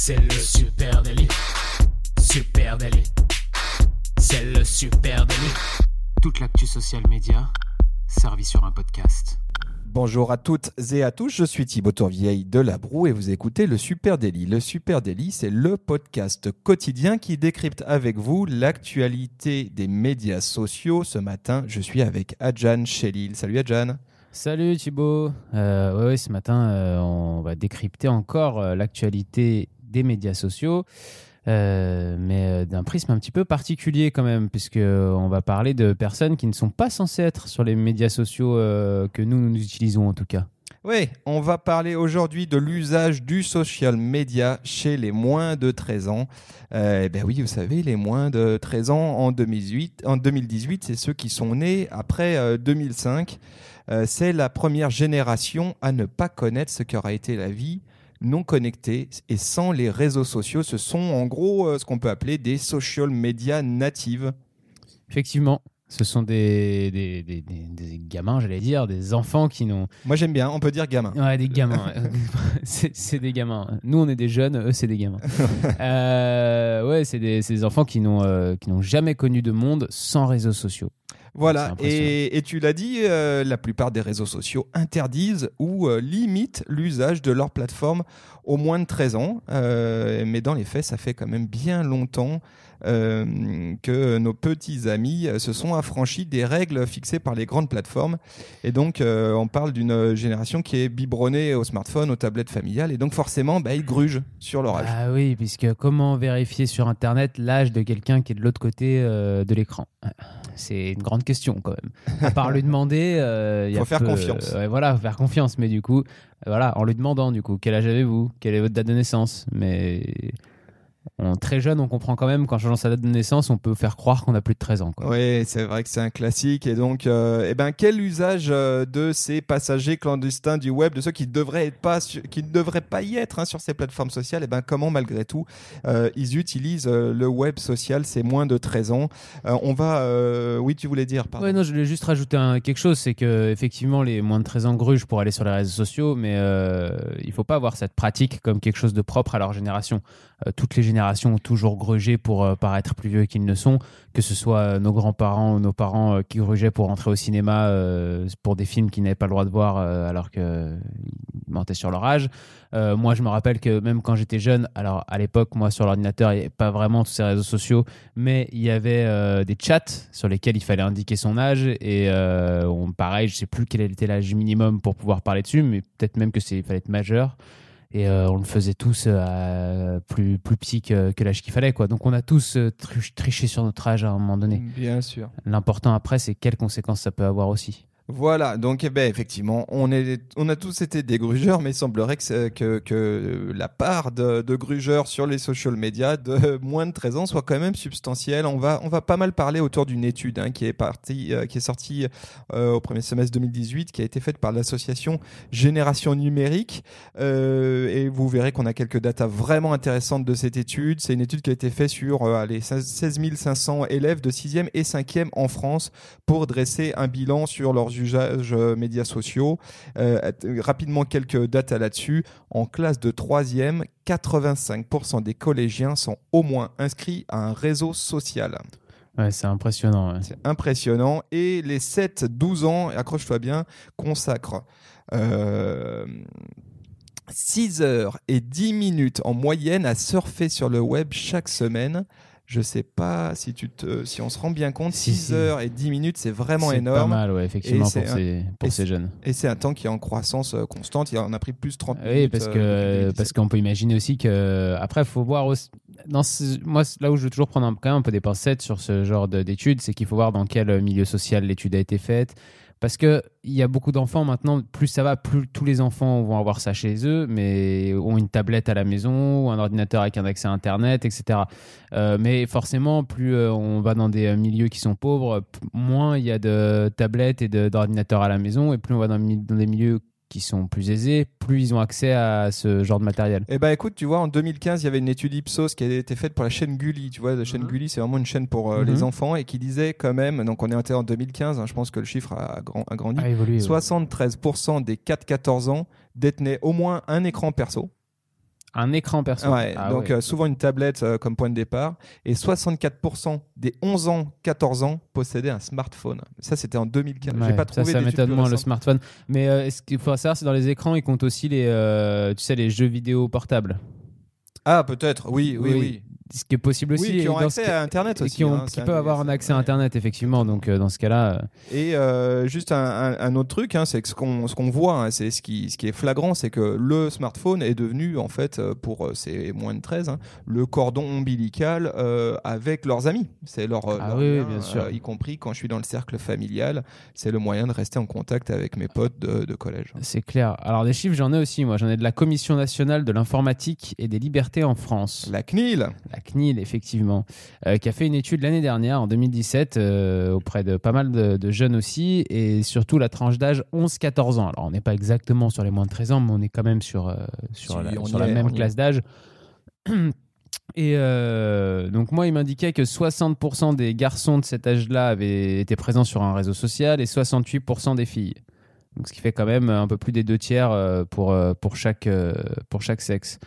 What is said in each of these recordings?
C'est le super délit. Super délit. C'est le super délit. Toute l'actu social média servie sur un podcast. Bonjour à toutes et à tous, je suis Thibaut Tourvieille de La Broue et vous écoutez le Super Daily. Le Super Daily, c'est le podcast quotidien qui décrypte avec vous l'actualité des médias sociaux. Ce matin, je suis avec Adjan Chelil. Salut Adjan. Salut Thibaut. Euh, ouais, ce matin, euh, on va décrypter encore euh, l'actualité des médias sociaux. Euh, mais d'un prisme un petit peu particulier quand même, puisque on va parler de personnes qui ne sont pas censées être sur les médias sociaux que nous, nous utilisons en tout cas. Oui, on va parler aujourd'hui de l'usage du social media chez les moins de 13 ans. Eh ben oui, vous savez, les moins de 13 ans en 2018, en 2018 c'est ceux qui sont nés après 2005. Euh, c'est la première génération à ne pas connaître ce qu'aura été la vie non connectée et sans les réseaux sociaux. Ce sont en gros euh, ce qu'on peut appeler des social media natives. Effectivement. Ce sont des, des, des, des gamins, j'allais dire, des enfants qui n'ont. Moi j'aime bien, on peut dire gamins. Ouais, des gamins. c'est des gamins. Nous on est des jeunes, eux c'est des gamins. euh, ouais, c'est des, enfants qui n'ont qui n'ont jamais connu de monde sans réseaux sociaux. Voilà, et, tu l'as dit, euh, la plupart des réseaux sociaux interdisent ou euh, limitent l'usage de leur plateforme au moins de 13 ans. Euh, mais dans les faits, ça fait quand même bien longtemps que nos petits amis se sont affranchis des règles fixées par les grandes plateformes. Et donc, on parle d'une génération qui est biberonnée au smartphone, aux tablettes familiales, et donc forcément, bah, ils grugent sur leur âge. Ah oui, puisque comment vérifier sur Internet l'âge de quelqu'un qui est de l'autre côté de l'écran? C'est une grande question quand même. À part lui demander, euh, il faut faire confiance. voilà, faire confiance. Mais du coup, voilà, en lui demandant du coup, quel âge avez-vous, quelle est votre date de naissance, mais très jeune, on comprend quand même qu'en changeant sa date de naissance, on peut faire croire qu'on a plus de 13 ans. Oui, c'est vrai que c'est un classique. Et donc, euh, eh ben, quel usage euh, de ces passagers clandestins du web, de ceux qui, devraient pas, qui ne devraient pas y être hein, sur ces plateformes sociales, eh ben, comment malgré tout euh, ils utilisent le web social, c'est moins de 13 ans? on va... oui, tu voulais dire, pardon. non, je voulais juste rajouter quelque chose, c'est que effectivement les moins de 13 ans grugent pour aller sur les réseaux sociaux, mais il faut pas voir cette pratique comme quelque chose de propre à leur génération. toutes les générations ont toujours grugé pour euh, paraître plus vieux qu'ils ne sont, que ce soit euh, nos grands-parents ou nos parents euh, qui grugeaient pour entrer au cinéma pour des films qu'ils n'avaient pas le droit de voir alors qu'ils mentaient sur leur âge. moi, je me rappelle que même quand j'étais jeune, alors à l'époque, moi sur l'ordinateur, il n'y avait pas vraiment tous ces réseaux sociaux, mais il y avait des chats sur lesquels il fallait indiquer son âge et pareil, je sais plus quel était l'âge minimum pour pouvoir parler dessus, mais peut-être même que c'est fallait être majeur et euh, on le faisait tous euh, plus, plus petit que, que l'âge qu'il fallait. Quoi. Donc on a tous euh, triché sur notre âge à un moment donné. Bien sûr. L'important après, c'est quelles conséquences ça peut avoir aussi. Voilà, donc eh ben, effectivement, on, est, on a tous été des grugeurs, mais il semblerait que, que, que la part de, grugeurs sur les social media de moins de 13 ans soit quand même substantielle. On va, on va pas mal parler autour d'une étude hein, qui, est partie, euh, qui est sortie euh, au premier semestre 2018, qui a été faite par l'association Génération Numérique. Euh, et vous verrez qu'on a quelques datas vraiment intéressantes de cette étude. C'est une étude qui a été faite sur euh, les 16 500 élèves de 6e et 5e en France pour dresser un bilan sur leurs usages euh, médias sociaux. Euh, rapidement, quelques dates là-dessus. En classe de 3e, 85% des collégiens sont au moins inscrits à un réseau social. Ouais, c'est impressionnant. C'est impressionnant. Et les 7-12 ans, accroche-toi bien, consacrent 6 euh, heures et 10 minutes en moyenne à surfer sur le web chaque semaine. Je sais pas si tu te, si on se rend bien compte, Si, 6 si. heures et 10 minutes, c'est vraiment C'est énorme. pas mal, ouais, effectivement, c'est pour, un- ces, pour ces jeunes. Et c'est un temps qui est en croissance euh, constante. Il en a pris plus de 30 minutes. Oui, parce euh, que depuis 2017. parce qu'on peut imaginer aussi que après, faut voir aussi- dans ce- moi c'est là où je veux toujours prendre un, quand même un peu des pincettes sur ce genre de- d'études, c'est qu'il faut voir dans quel milieu social l'étude a été faite. Parce que il y a beaucoup d'enfants maintenant, plus ça va, plus tous les enfants vont avoir ça chez eux, mais ont une tablette à la maison ou un ordinateur avec un accès à Internet, etc. Euh, mais forcément, plus euh, on va dans des euh, milieux qui sont pauvres, moins il y a de tablettes et d'ordinateurs à la maison, et plus on va dans des milieux qui sont plus aisés, plus ils ont accès à ce genre de matériel. Eh ben écoute, tu vois, en 2015, il y avait une étude Ipsos qui a été faite pour la chaîne Gulli. Tu vois, la chaîne Mhm. Gulli, c'est vraiment une chaîne pour euh, Mhm. les enfants et qui disait quand même, donc on est en 2015, hein, je pense que le chiffre a, grand- a grandi, Ah, évolué. ouais. 73% des 4-14 ans détenaient au moins un écran perso. Un écran perso. Ouais, Ah donc ouais. euh, souvent une tablette euh, comme point de départ. Et 64% des 11 ans, 14 ans possédaient un smartphone. Ça, c'était en 2015. J'ai Ouais, pas ça, trouvé ça d'études m'étonne moins le smartphone. Mais euh, ce qu'il faut savoir, c'est dans les écrans, ils comptent aussi les, euh, tu sais, les jeux vidéo portables. Ah, peut-être, oui, oui, Oui, oui. Ce qui est possible aussi. Oui, qui ont accès à Internet et aussi. qui, ont- hein, qui peuvent avoir un accès à. Internet, effectivement. Donc, euh, dans ce cas-là, euh, Et euh, juste un, un- un autre truc, hein, c'est que ce qu'on ce qu'on voit, hein, c'est ce qui, ce qui est flagrant, c'est que le smartphone est devenu, en fait, pour ces moins de 13, hein, le cordon ombilical avec leurs amis. C'est leur, Ah leur oui, bien sûr. y compris quand je suis dans le cercle familial, c'est le moyen de rester en contact avec mes potes de, de collège. c'est clair. Alors, des chiffres, j'en ai aussi, moi. J'en ai de la Commission nationale de l'informatique et des libertés en France. La CNIL, La CNIL, effectivement, euh, qui a fait une étude l'année dernière, en 2017, euh, auprès de pas mal de, de jeunes aussi, et surtout la tranche d'âge 11-14 ans. Alors, on n'est pas exactement sur les moins de 13 ans, mais on est quand même sur, euh, sur, Si, la, on sur y la est, même classe d'âge. Et euh, donc moi, il m'indiquait que 60% des garçons de cet âge-là avaient été présents sur un réseau social et 68% des filles. Donc, ce qui fait quand même un peu plus des deux tiers pour, pour, chaque, pour chaque sexe.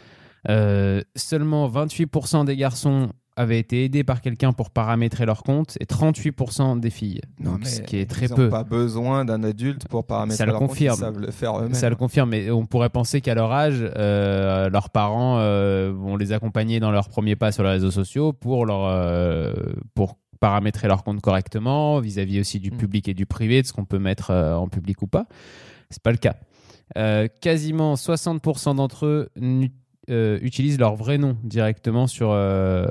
Euh, seulement 28% des garçons avaient été aidés par quelqu'un pour paramétrer leur compte et 38% des filles. Donc, ce qui est très ils peu. pas besoin d'un adulte pour paramétrer Ça le leur compte, confirme. Ils savent le faire eux-mêmes. Ça le confirme, mais on pourrait penser qu'à leur âge, euh, leurs parents euh, vont les accompagner dans leurs premiers pas sur les réseaux sociaux pour, leur, euh, pour paramétrer leur compte correctement, vis-à-vis aussi du Mm. public et du privé, de ce qu'on peut mettre en public ou pas. C'est pas le cas. Quasiment 60% d'entre eux euh, utilisent leur vrai nom directement sur, euh,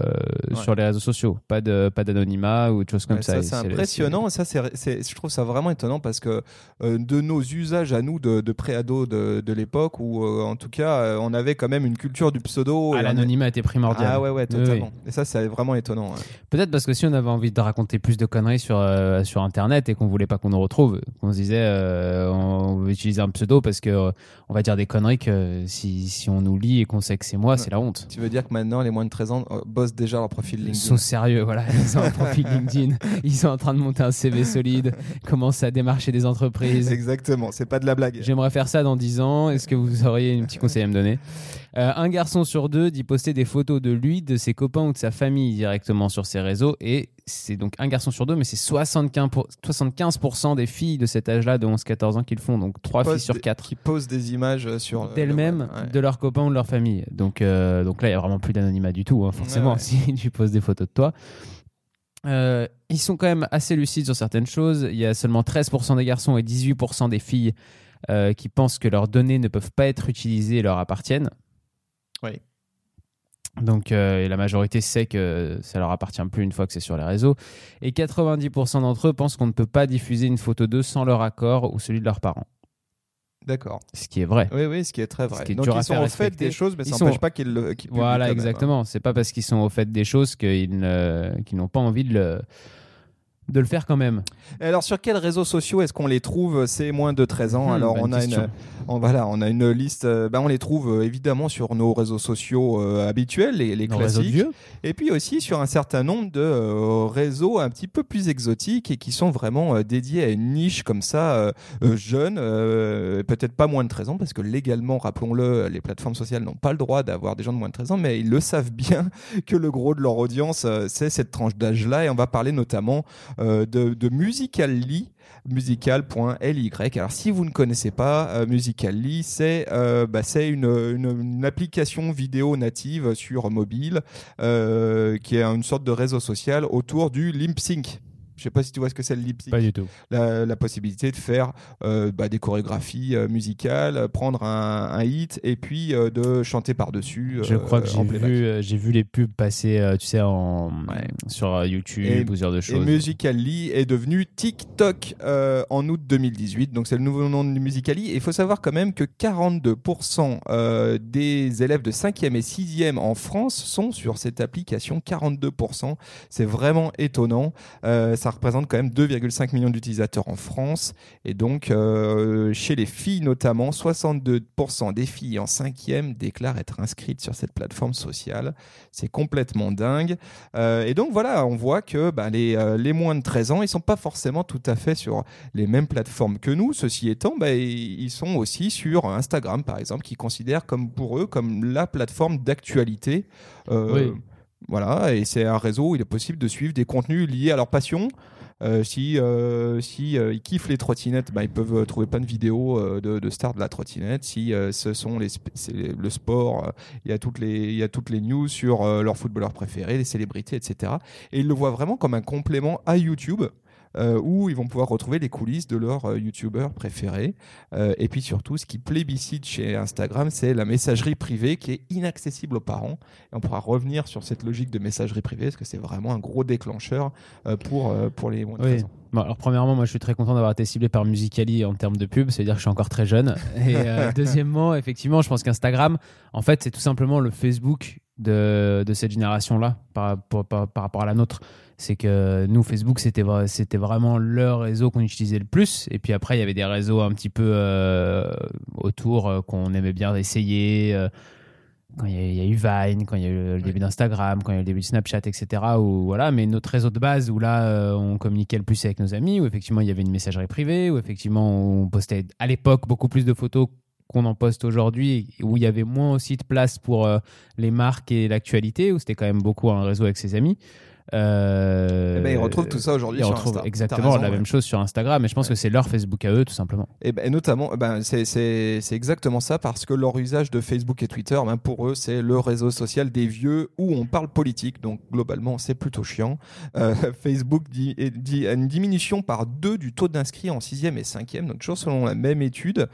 Ouais. sur les réseaux sociaux. Pas de pas d'anonymat ou de choses comme Ouais, ça. ça, c'est impressionnant. Ça, c'est, je trouve ça vraiment étonnant parce que euh, de nos usages à nous de, de pré-ado de, de l'époque, où en tout cas, on avait quand même une culture du pseudo. Ah, on- l'anonymat était primordial. Ah ouais, ouais, Oui, totalement. Et ça, c'est vraiment étonnant. ouais. Peut-être parce que si on avait envie de raconter plus de conneries sur, sur Internet et qu'on voulait pas qu'on nous retrouve, qu'on se disait euh, on veut utiliser un pseudo parce que on va dire des conneries que si, si on nous lit et qu'on que c'est moi, c'est la honte. Tu veux dire que maintenant, les moins de 13 ans euh, bossent déjà leur profil Ils LinkedIn sont sérieux, voilà. Ils ont un profil LinkedIn, ils sont en train de monter un CV solide, commencent à démarcher des entreprises. Exactement, c'est pas de la blague. J'aimerais faire ça dans 10 ans. Est-ce que vous auriez un petit conseil à me donner Euh, Un garçon sur deux dit poster des photos de lui, de ses copains ou de sa famille directement sur ses réseaux. Et c'est donc un garçon sur deux, mais c'est 75%, pour- 75% des filles de cet âge-là, de 11-14 ans, qui le font. Donc 3 filles sur des- 4 Qui posent des images euh, sur. euh, le d'elles-mêmes, ouais. de leurs copains ou de leur famille. Donc, euh, donc là, il n'y a vraiment plus d'anonymat du tout, hein, forcément, ouais. si tu poses des photos de toi. Euh, ils sont quand même assez lucides sur certaines choses. Il y a seulement 13% des garçons et 18% des filles euh, qui pensent que leurs données ne peuvent pas être utilisées et leur appartiennent. Oui. Donc euh, et la majorité sait que ça leur appartient plus une fois que c'est sur les réseaux. Et 90% d'entre eux pensent qu'on ne peut pas diffuser une photo d'eux sans leur accord ou celui de leurs parents. D'accord. Ce qui est vrai. Oui, oui, ce qui est très vrai. Ce qui est Donc dur à ils sont faire au fait des choses, mais Ils ça sont- n'empêche pas qu'ils le. Voilà, hein. exactement. C'est pas parce qu'ils sont au fait des choses qu'ils qu'ils n'ont pas envie de le, de le faire quand même. Et Alors sur quels réseaux sociaux est-ce qu'on les trouve ces moins de 13 ans? Hmm, Alors on a question. une on, voilà, on a une liste euh, ben, on les trouve euh, évidemment sur nos réseaux sociaux euh, habituels les, les classiques et puis aussi sur un certain nombre de euh, réseaux un petit peu plus exotiques et qui sont vraiment euh, dédiés à une niche comme ça jeune peut-être pas moins de 13 ans parce que légalement rappelons-le les plateformes sociales n'ont pas le droit d'avoir des gens de moins de 13 ans mais ils le savent bien que le gros de leur audience c'est cette tranche d'âge là et on va parler notamment de, de Musical.ly musical.ly. Alors si vous ne connaissez pas euh, Musical.ly, c'est euh, bah, une, une, application vidéo native sur mobile euh, qui est une sorte de réseau social autour du lip sync. Je sais pas si tu vois ce que c'est le lip sync Pas du tout. la, la possibilité de faire euh, bah, des chorégraphies euh, musicales, prendre un, un hit et puis euh, de chanter par-dessus. Je euh, crois que j'ai vu, playback. euh, j'ai vu les pubs passer, euh, tu sais, en, Ouais. sur euh, YouTube Et- ou ce genre de Et choses. Musical.ly est devenu TikTok euh, en août 2018, donc c'est le nouveau nom de Musical.ly. Et il faut savoir quand même que 42% euh, des élèves de 5e et 6e en France sont sur cette application. 42%, c'est vraiment étonnant. Euh, représente quand même 2,5 millions d'utilisateurs en France. Et donc, euh, chez les filles notamment, 62% des filles en 5e déclarent être inscrites sur cette plateforme sociale. C'est complètement dingue. Euh, et donc voilà, on voit que bah, les, euh, les moins de 13 ans, ils sont pas forcément tout à fait sur les mêmes plateformes que nous. Ceci étant, bah, ils sont aussi sur Instagram, par exemple, qui considèrent comme pour eux comme la plateforme d'actualité. Oui. Voilà, et c'est un réseau où il est possible de suivre des contenus liés à leur passion. Euh, si euh, si euh, ils kiffent les trottinettes, bah, ils peuvent euh, trouver plein de vidéos de, stars de la trottinette. Si ce sont les, le sport, il y a toutes les il y a toutes les news sur leurs footballeurs préférés, les célébrités, etc. Et ils le voient vraiment comme un complément à YouTube. Euh, où ils vont pouvoir retrouver les coulisses de leurs euh, youtubeurs préférés. Euh, et puis surtout, ce qui plébiscite chez Instagram, c'est la messagerie privée qui est inaccessible aux parents. Et on pourra revenir sur cette logique de messagerie privée, parce que c'est vraiment un gros déclencheur euh, pour, euh, pour les moins de Oui. 13 ans. Bon, alors premièrement, moi je suis très content d'avoir été ciblé par Musicali en termes de pub, c'est-à-dire que je suis encore très jeune. Et euh, deuxièmement, effectivement, je pense qu'Instagram, en fait, c'est tout simplement le Facebook de, de cette génération-là par, par, par- par rapport à la nôtre. C'est que nous, Facebook, c'était c'était vraiment le réseau qu'on utilisait le plus. Et puis après, il y avait des réseaux un petit peu euh, autour euh, qu'on aimait bien essayer. euh, quand il y, a, eu Vine, quand il y a eu le début d'Instagram, quand il y a eu le début de Snapchat, etc. Où, voilà, mais notre réseau de base où là on communiquait le plus avec nos amis, où effectivement il y avait une messagerie privée, où effectivement on postait à l'époque beaucoup plus de photos qu'on en poste aujourd'hui, où il y avait moins aussi de place pour euh, les marques et l'actualité, où c'était quand même beaucoup un réseau avec ses amis. Euh, Eh ben, ils retrouvent tout ça aujourd'hui ils sur retrouvent Insta. exactement raison, la ouais. même chose sur Instagram, et je pense que c'est leur Facebook à eux, tout simplement. Et, ben, et notamment, ben, c'est- c'est c'est exactement ça parce que leur usage de Facebook et Twitter, ben, pour eux, c'est le réseau social des vieux où on parle politique. Donc globalement, c'est plutôt chiant. Euh, Facebook dit, dit une diminution par deux du taux d'inscrits en 6e et 5e. Donc toujours selon la même étude,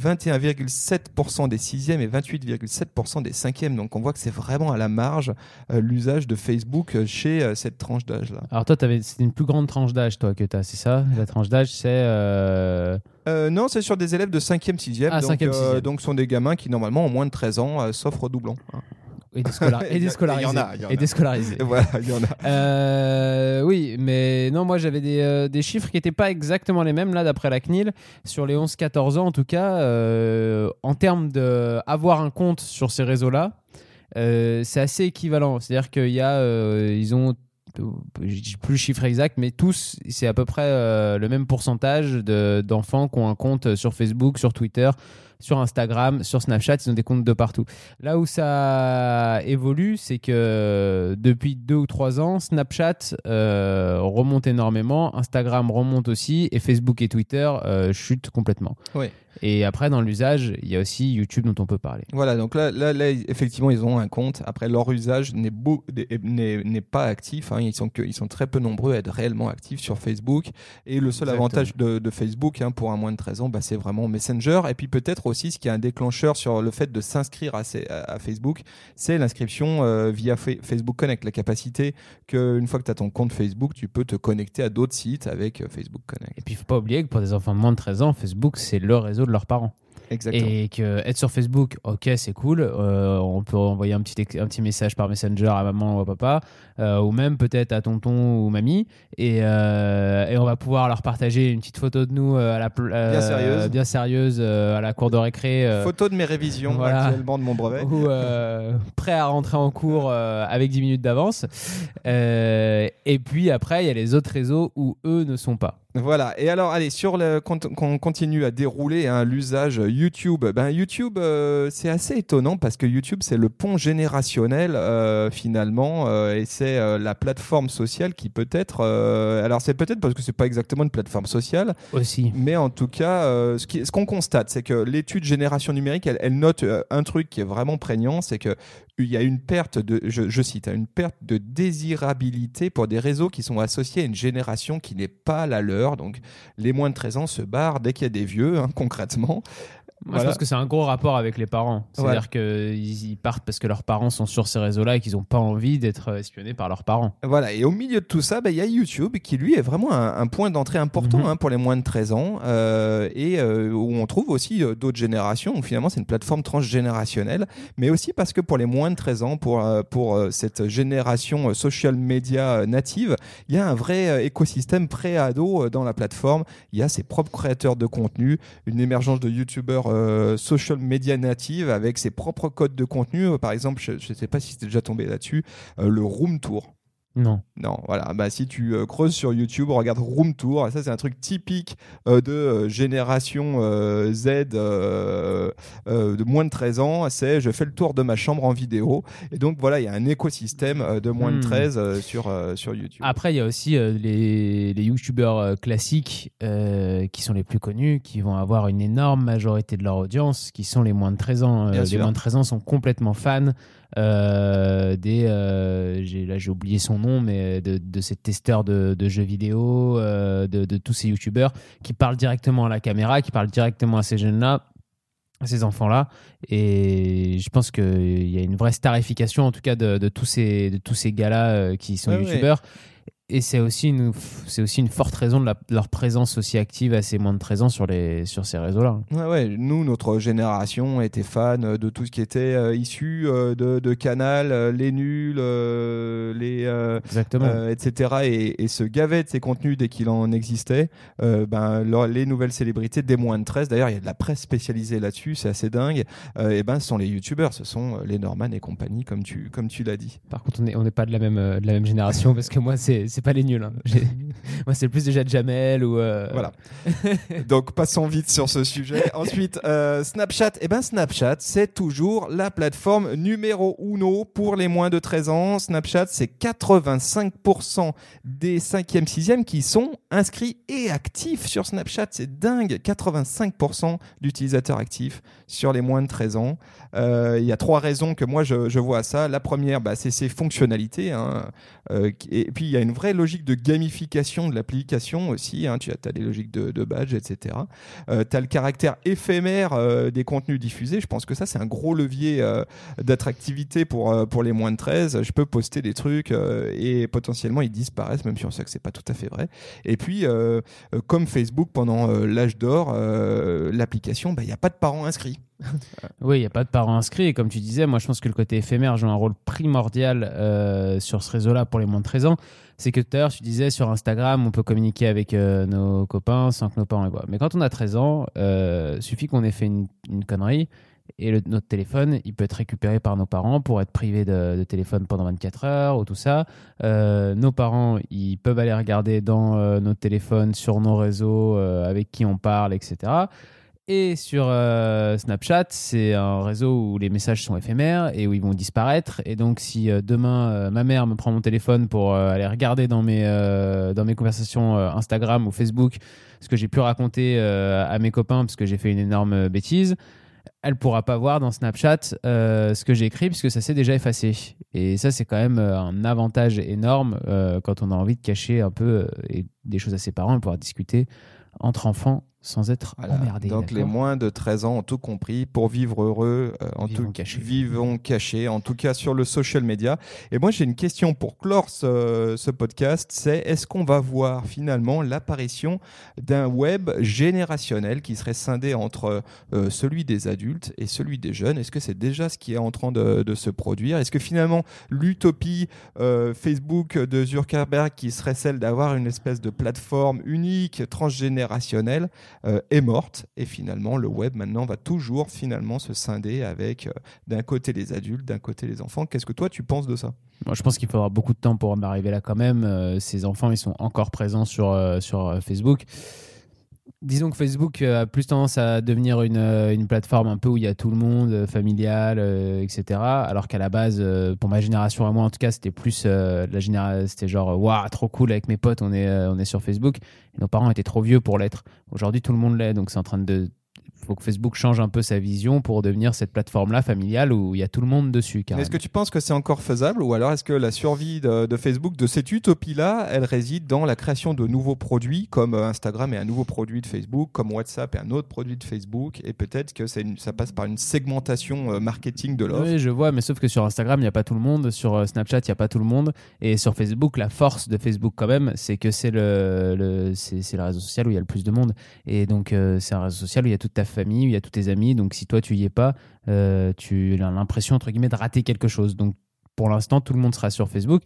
21,7% des 6e et 28,7% des 5e. Donc on voit que c'est vraiment à la marge euh, l'usage de Facebook chez cette tranche d'âge-là. Alors toi, t'avais- c'est une plus grande tranche d'âge, toi, que tu as, c'est ça? La tranche d'âge, c'est... euh, Euh, non, c'est sur des élèves de 5e, 6e. Ah, donc, 5e, 6e. donc, ce sont des gamins qui, normalement, ont moins de 13 ans, euh, sauf redoublants. hein. Et, et Il y a- déscolarisé. il y en a, il y en Et a. déscolarisé. Et voilà, il y en a. Euh, oui, mais non, moi j'avais des, euh, des chiffres qui n'étaient pas exactement les mêmes là d'après la CNIL. Sur les 11-14 ans en tout cas, euh, en termes d'avoir un compte sur ces réseaux-là, euh, c'est assez équivalent. C'est-à-dire qu'il y a, euh, ils ont, plus le chiffre exact, mais tous, c'est à peu près euh, le même pourcentage de- d'enfants qui ont un compte sur Facebook, sur Twitter, sur Instagram, sur Snapchat, ils ont des comptes de partout. Là où ça évolue, c'est que depuis deux ou trois ans, Snapchat euh, remonte énormément, Instagram remonte aussi, et Facebook et Twitter euh, chutent complètement. Oui. Et après, dans l'usage, il y a aussi YouTube dont on peut parler. Voilà, donc là, là, là, effectivement, ils ont un compte. Après, leur usage n'est beau- n'est n'est pas actif. hein. Ils, sont que, ils sont très peu nombreux à être réellement actifs sur Facebook. Et le seul Exactement. avantage de, de Facebook hein, pour un moins de 13 ans, bah, c'est vraiment Messenger. Et puis peut-être aussi, ce qui est un déclencheur sur le fait de s'inscrire à, Facebook, c'est l'inscription euh, via Fa- Facebook Connect. La capacité qu'une fois que tu as ton compte Facebook, tu peux te connecter à d'autres sites avec euh, Facebook Connect. Et puis, il faut pas oublier que pour des enfants de moins de 13 ans, Facebook, c'est le réseau de leurs parents. Exactement. Et que être sur Facebook, ok, c'est cool. euh, on peut envoyer un petit, ex- un petit message par Messenger à maman ou à papa, euh, ou même peut-être à tonton ou mamie. Et, euh, et on va pouvoir leur partager une petite photo de nous euh, à la euh, Bien sérieuse. bien sérieuse, euh, à la cour de récré. euh, Photo de mes révisions voilà. actuellement de mon brevet. ou euh, prêt à rentrer en cours euh, avec 10 minutes d'avance. Euh, et puis après, il y a les autres réseaux où eux ne sont pas. Voilà. Et alors, allez, sur le, qu'on qu'on continue à dérouler hein, l'usage YouTube. Ben YouTube, euh, c'est assez étonnant parce que YouTube, c'est le pont générationnel euh, finalement, euh, et c'est euh, la plateforme sociale qui peut être. euh, alors, c'est peut-être parce que c'est pas exactement une plateforme sociale, Aussi. mais en tout cas, euh, ce qui- ce qu'on constate, c'est que l'étude génération numérique, elle, elle note un truc qui est vraiment prégnant, c'est que il y a une perte de, je, cite, hein, de désirabilité pour des réseaux qui sont associés à une génération qui n'est pas la leur. Donc, les moins de 13 ans se barrent dès qu'il y a des vieux, hein, concrètement. Moi, Voilà. je pense que c'est un gros rapport avec les parents. C'est-à-dire qu'ils ils partent parce que leurs parents sont sur ces réseaux-là et qu'ils n'ont pas envie d'être espionnés par leurs parents. Voilà, et au milieu de tout ça, bah, il y a YouTube qui lui est vraiment un, un point d'entrée important Mhm. hein, pour les moins de 13 ans euh, et euh, où on trouve aussi euh, d'autres générations où finalement c'est une plateforme transgénérationnelle, mais aussi parce que pour les moins de 13 ans, pour, euh, pour euh, cette génération euh, social media euh, native, il y a un vrai euh, écosystème pré-ado euh, dans la plateforme. Il y a ses propres créateurs de contenu, une émergence de YouTubeurs euh, social media native avec ses propres codes de contenu. Euh, Par exemple, je ne sais pas si c'était déjà tombé là-dessus, euh, le Room Tour. Non. Non, voilà. Bah, si tu euh, creuses sur YouTube, regarde Room Tour. Et ça, c'est un truc typique euh, de euh, génération Z de moins de 13 ans. C'est je fais le tour de ma chambre en vidéo. Et donc, voilà, il y a un écosystème de moins de Hmm. 13 euh, sur, sur YouTube. Après, il y a aussi les, les youtubeurs classiques qui sont les plus connus, qui vont avoir une énorme majorité de leur audience, qui sont les moins de 13 ans. Les sûr. moins de 13 ans sont complètement fans euh, des. euh, là, j'ai oublié son nom, mais de, de ces testeurs de, de jeux vidéo, euh, de, de tous ces youtubeurs qui parlent directement à la caméra, qui parlent directement à ces jeunes-là à ces enfants-là et je pense qu'il y a une vraie starification en tout cas de, de tous ces de tous ces gars-là euh, qui sont Ouais, ouais. Et c'est aussi une c'est aussi une forte raison de, la- de leur présence aussi active à ces moins de 13 ans sur les sur ces réseaux-là Ouais, ouais, nous, notre génération était fan euh, de tout ce qui était euh, issu euh, de, de Canal, euh, les nuls, euh, les, euh, exactement euh, etc. Et, et se gavait de ces contenus dès qu'il en existait. Euh, ben, leur- les nouvelles célébrités des moins de 13, d'ailleurs, il y a de la presse spécialisée là-dessus, c'est assez dingue. Euh, et ben, ce sont les youtubeurs, ce sont les Norman et compagnie, comme tu, comme tu l'as dit. par contre on n'est on n'est pas de la même de la même génération parce que moi c'est c'est pas les nuls hein. Moi c'est plus déjà Jamel ou euh, Voilà. Donc passons vite sur ce sujet. Ensuite, euh, Snapchat. Eh ben Snapchat, c'est toujours la plateforme numéro uno pour les moins de 13 ans. Snapchat, c'est 85% des 5e, 6e qui sont inscrits et actifs sur Snapchat. C'est dingue. 85% d'utilisateurs actifs sur les moins de 13 ans. Euh, Il y a trois raisons que moi je, je vois à ça. La première, bah, c'est ses fonctionnalités. hein. Et puis il y a une vraie logique de gamification de l'application aussi. hein. Tu as, t'as des logiques de, de badge, etc. Euh, tu as le caractère éphémère euh, des contenus diffusés. Je pense que ça, c'est un gros levier euh, d'attractivité pour, pour les moins de 13. Je peux poster des trucs et potentiellement ils disparaissent, même si on sait que c'est pas tout à fait vrai. Et puis, comme Facebook pendant l'âge d'or, l'application, bah, il n'y a pas de parents inscrits. Oui, il n'y a pas de parents inscrits. Et comme tu disais, moi, je pense que le côté éphémère joue un rôle primordial sur ce réseau-là pour les moins de 13 ans. C'est que tout à l'heure, tu disais sur Instagram, on peut communiquer avec euh, nos copains sans que nos parents les voient. Mais quand on a 13 ans, euh, suffit qu'on ait fait une, connerie et notre téléphone, il peut être récupéré par nos parents pour être privé de, téléphone pendant 24 heures ou tout ça. Euh, nos parents, ils peuvent aller regarder dans euh, nos téléphones, sur nos réseaux, avec qui on parle, etc. Et sur euh, Snapchat, c'est un réseau où les messages sont éphémères et où ils vont disparaître. Et donc, si euh, demain euh, ma mère me prend mon téléphone pour aller regarder dans mes, dans mes conversations Instagram ou Facebook ce que j'ai pu raconter à mes copains parce que j'ai fait une énorme bêtise, elle pourra pas voir dans Snapchat ce que j'ai écrit puisque ça s'est déjà effacé. Et ça, c'est quand même un avantage énorme quand on a envie de cacher un peu des choses à ses parents et pouvoir discuter entre enfants sans être Voilà. emmerdé. Donc les moins de 13 ans ont tout compris. Pour vivre heureux, euh, en Vivons tout cachés. vivons cachés, en tout cas sur le social media. Et moi j'ai une question pour clore ce, ce podcast, c'est est-ce qu'on va voir finalement l'apparition d'un web générationnel qui serait scindé entre euh, celui des adultes et celui des jeunes? Est-ce que c'est déjà ce qui est en train de, de se produire? Est-ce que finalement l'utopie euh, Facebook de Zuckerberg qui serait celle d'avoir une espèce de plateforme unique transgénérationnelle euh, est morte. Et finalement, le web maintenant va toujours finalement se scinder avec euh, d'un côté les adultes, d'un côté les enfants. Qu'est-ce que toi tu penses de ça? Moi, je pense qu'il faudra beaucoup de temps pour en arriver là quand même. Euh, ces enfants, ils sont encore présents sur, sur Facebook. Disons que Facebook euh, a plus tendance à devenir une, euh, une plateforme un peu où il y a tout le monde, euh, familial, etc. Alors qu'à la base, pour ma génération à moi en tout cas, c'était plus la génération, c'était genre waouh, trop cool avec mes potes, on est, on est sur Facebook. Nos parents étaient trop vieux pour l'être. Aujourd'hui, tout le monde l'est, donc c'est en train de faut que Facebook change un peu sa vision pour devenir cette plateforme-là familiale où il y a tout le monde dessus. Est-ce que tu penses que c'est encore faisable ou alors est-ce que la survie de, de Facebook, de cette utopie-là, elle réside dans la création de nouveaux produits comme euh, Instagram est un nouveau produit de Facebook, comme WhatsApp est un autre produit de Facebook et peut-être que une- ça passe par une segmentation euh, marketing de l'offre? Oui, je vois, mais sauf que sur Instagram, il n'y a pas tout le monde, sur euh, Snapchat, il n'y a pas tout le monde, et sur Facebook, la force de Facebook quand même, c'est que c'est le, le- c'est c'est le réseau social où il y a le plus de monde, et donc euh, c'est un réseau social où il y a toute ta il y a tous tes amis, donc si toi tu y es pas, euh, tu as l'impression entre guillemets de rater quelque chose. Donc pour l'instant, tout le monde sera sur Facebook.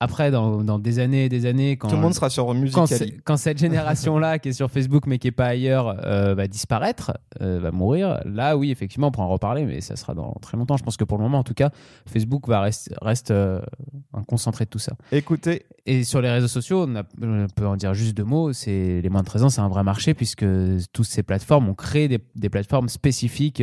Après, dans, dans des années et des années, quand Tout le monde sera sur quand, quand cette génération-là qui est sur Facebook mais qui est pas ailleurs euh, va disparaître, euh, va mourir, là oui, effectivement, on pourra en reparler, mais ça sera dans très longtemps. Je pense que pour le moment, en tout cas, Facebook va reste, reste euh, un concentré de tout ça. Écoutez, Et sur les réseaux sociaux, on, a- on peut en dire juste deux mots. C'est les moins de 13 ans, c'est un vrai marché puisque toutes ces plateformes ont créé des, des plateformes spécifiques.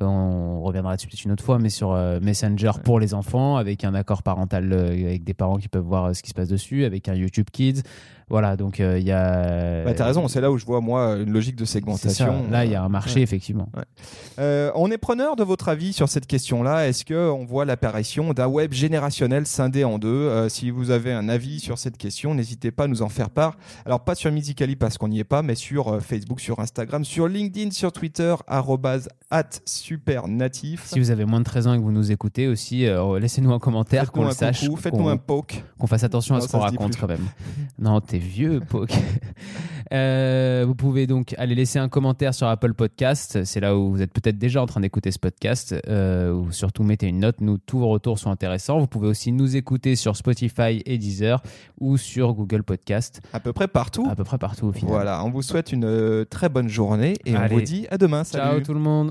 on reviendra dessus peut-être une autre fois, mais sur Messenger pour les enfants, avec un accord parental avec des parents qui peuvent voir euh, ce qui se passe dessus, avec un YouTube Kids. Voilà, donc euh, il y a. bah, t'as raison, c'est là où je vois moi une logique de ça. segmentation. Là, il y a un marché, Ouais. effectivement. Euh, on est preneur de votre avis sur cette question-là. Est-ce que on voit l'apparition d'un web générationnel scindé en deux? Euh, Si vous avez un avis sur cette question, n'hésitez pas à nous en faire part. Alors pas sur Musically parce qu'on n'y est pas, mais sur euh, Facebook, sur Instagram, sur LinkedIn, sur Twitter at supernatif. Si vous avez moins de 13 ans et que vous nous écoutez aussi, euh, laissez-nous un commentaire qu'on le sache. faites-nous qu'on- un poke. qu'on fasse attention à ce qu'on raconte quand même. non, t'es vieux, Poke. Euh, vous pouvez donc aller laisser un commentaire sur Apple Podcast. C'est là où vous êtes peut-être déjà en train d'écouter ce podcast. Euh, ou surtout, mettez une note. Nous, tous vos retours sont intéressants. Vous pouvez aussi nous écouter sur Spotify et Deezer ou sur Google Podcast, À peu près partout. à peu près partout au final. Voilà, on vous souhaite une euh, très bonne journée et Allez. on vous dit à demain. Ciao Salut. tout le monde.